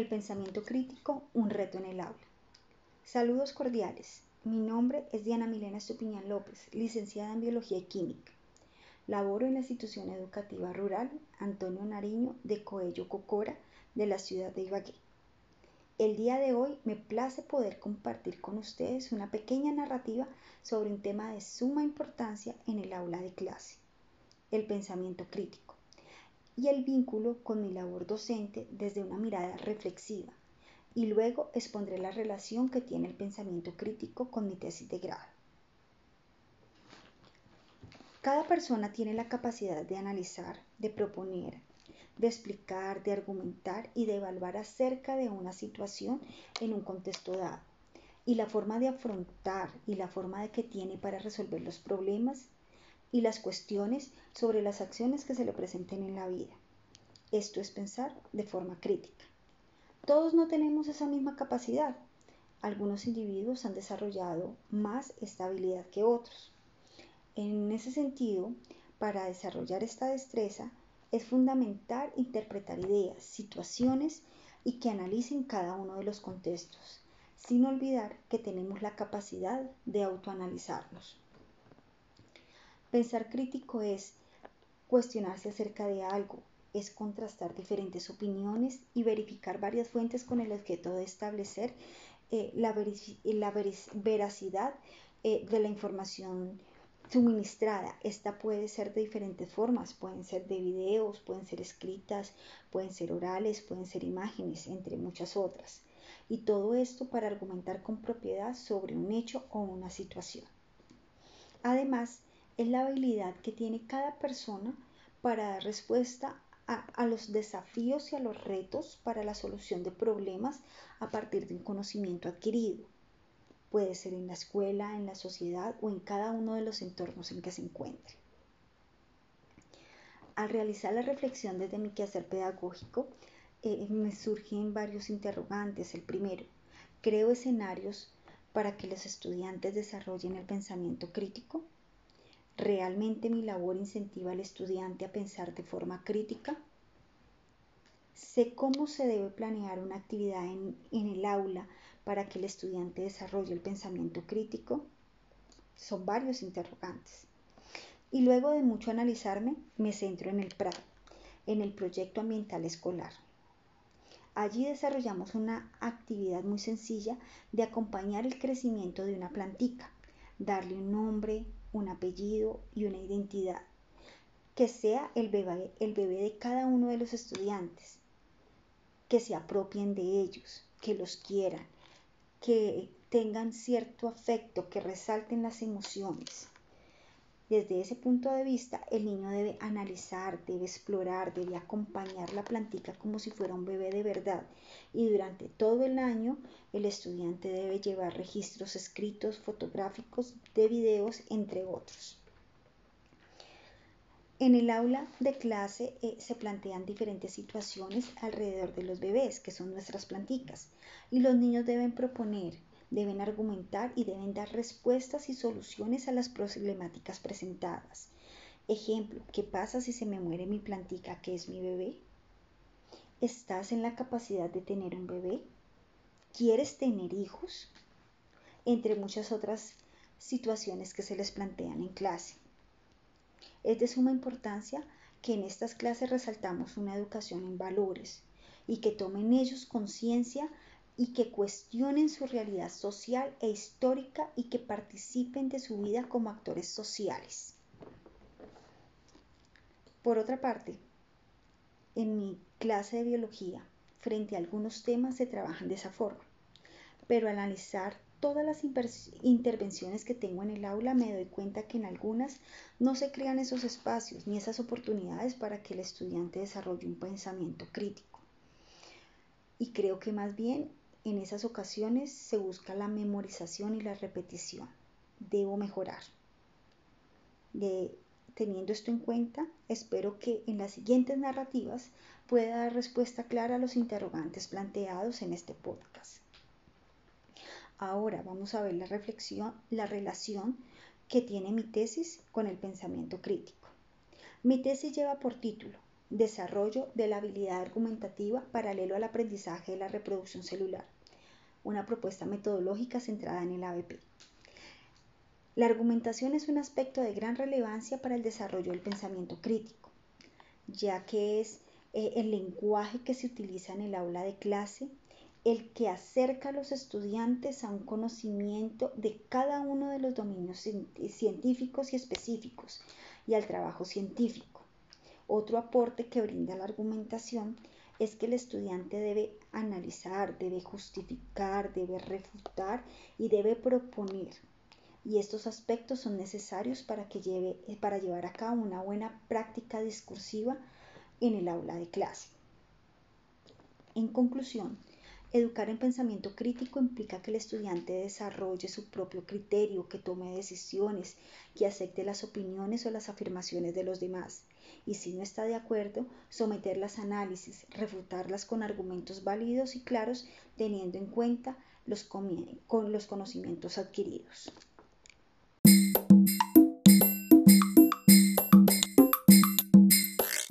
El pensamiento crítico, un reto en el aula. Saludos cordiales. Mi nombre es Diana Milena Estupiñán López, licenciada en Biología y Química. Laboro en la institución educativa rural Antonio Nariño de Coello Cocora de la ciudad de Ibagué. El día de hoy me place poder compartir con ustedes una pequeña narrativa sobre un tema de suma importancia en el aula de clase, el pensamiento crítico, y el vínculo con mi labor docente desde una mirada reflexiva, y luego expondré la relación que tiene el pensamiento crítico con mi tesis de grado. Cada persona tiene la capacidad de analizar, de proponer, de explicar, de argumentar y de evaluar acerca de una situación en un contexto dado y la forma de afrontar y la forma de que tiene para resolver los problemas y las cuestiones sobre las acciones que se le presenten en la vida. Esto es pensar de forma crítica. Todos no tenemos esa misma capacidad. Algunos individuos han desarrollado más esta habilidad que otros. En ese sentido, para desarrollar esta destreza, es fundamental interpretar ideas, situaciones y que analicen cada uno de los contextos, sin olvidar que tenemos la capacidad de autoanalizarnos. Pensar crítico es cuestionarse acerca de algo, es contrastar diferentes opiniones y verificar varias fuentes con el objeto de establecer eh, la, veracidad eh, de la información suministrada. Esta puede ser de diferentes formas, pueden ser de videos, pueden ser escritas, pueden ser orales, pueden ser imágenes, entre muchas otras. Y todo esto para argumentar con propiedad sobre un hecho o una situación. Además, es la habilidad que tiene cada persona para dar respuesta a, a, los desafíos y a los retos para la solución de problemas a partir de un conocimiento adquirido puede ser en la escuela, en la sociedad o en cada uno de los entornos en que se encuentre. Al realizar la reflexión desde mi quehacer pedagógico, eh, me surgen varios interrogantes. El primero, creo escenarios para que los estudiantes desarrollen el pensamiento crítico. ¿Realmente mi labor incentiva al estudiante a pensar de forma crítica? Sé cómo se debe planear una actividad en, el aula para que el estudiante desarrolle el pensamiento crítico? Son varios interrogantes. Y luego de mucho analizarme, me centro en el PRA, en el proyecto ambiental escolar. Allí desarrollamos una actividad muy sencilla de acompañar el crecimiento de una plantica, darle un nombre, un apellido y una identidad, que sea el bebé, el bebé de cada uno de los estudiantes, que se apropien de ellos, que los quieran, que tengan cierto afecto, que resalten las emociones. Desde ese punto de vista, el niño debe analizar, debe explorar, debe acompañar la plantica como si fuera un bebé de verdad. Y durante todo el año, el estudiante debe llevar registros escritos, fotográficos, de videos, entre otros. En el aula de clase eh, se plantean diferentes situaciones alrededor de los bebés, que son nuestras planticas, y los niños deben proponer, deben argumentar y deben dar respuestas y soluciones a las problemáticas presentadas. Ejemplo, ¿qué pasa si se me muere mi plantica, que es mi bebé? ¿Estás en la capacidad de tener un bebé? ¿Quieres tener hijos? Entre muchas otras situaciones que se les plantean en clase. Es de suma importancia que en estas clases resaltamos una educación en valores y que tomen ellos conciencia y que cuestionen su realidad social e histórica y que participen de su vida como actores sociales. Por otra parte, en mi clase de biología, frente a algunos temas se trabajan de esa forma, pero al analizar todas las intervenciones que tengo en el aula me doy cuenta que en algunas no se crean esos espacios ni esas oportunidades para que el estudiante desarrolle un pensamiento crítico. Y creo que más bien en esas ocasiones se busca la memorización y la repetición. Debo mejorar. De, teniendo esto en cuenta, espero que en las siguientes narrativas pueda dar respuesta clara a los interrogantes planteados en este podcast. Ahora vamos a ver la reflexión, la relación que tiene mi tesis con el pensamiento crítico. Mi tesis lleva por título desarrollo de la habilidad argumentativa paralelo al aprendizaje de la reproducción celular, una propuesta metodológica centrada en el ABP. La argumentación es un aspecto de gran relevancia para el desarrollo del pensamiento crítico, ya que es eh, el lenguaje que se utiliza en el aula de clase, el que acerca a los estudiantes a un conocimiento de cada uno de los dominios científicos y específicos y al trabajo científico. Otro aporte que brinda la argumentación es que el estudiante debe analizar, debe justificar, debe refutar y debe proponer. Y estos aspectos son necesarios para, que lleve, para llevar a cabo una buena práctica discursiva en el aula de clase. En conclusión, Educar en pensamiento crítico implica que el estudiante desarrolle su propio criterio, que tome decisiones, que acepte las opiniones o las afirmaciones de los demás y si no está de acuerdo, someterlas a análisis, refutarlas con argumentos válidos y claros teniendo en cuenta los, con los conocimientos adquiridos.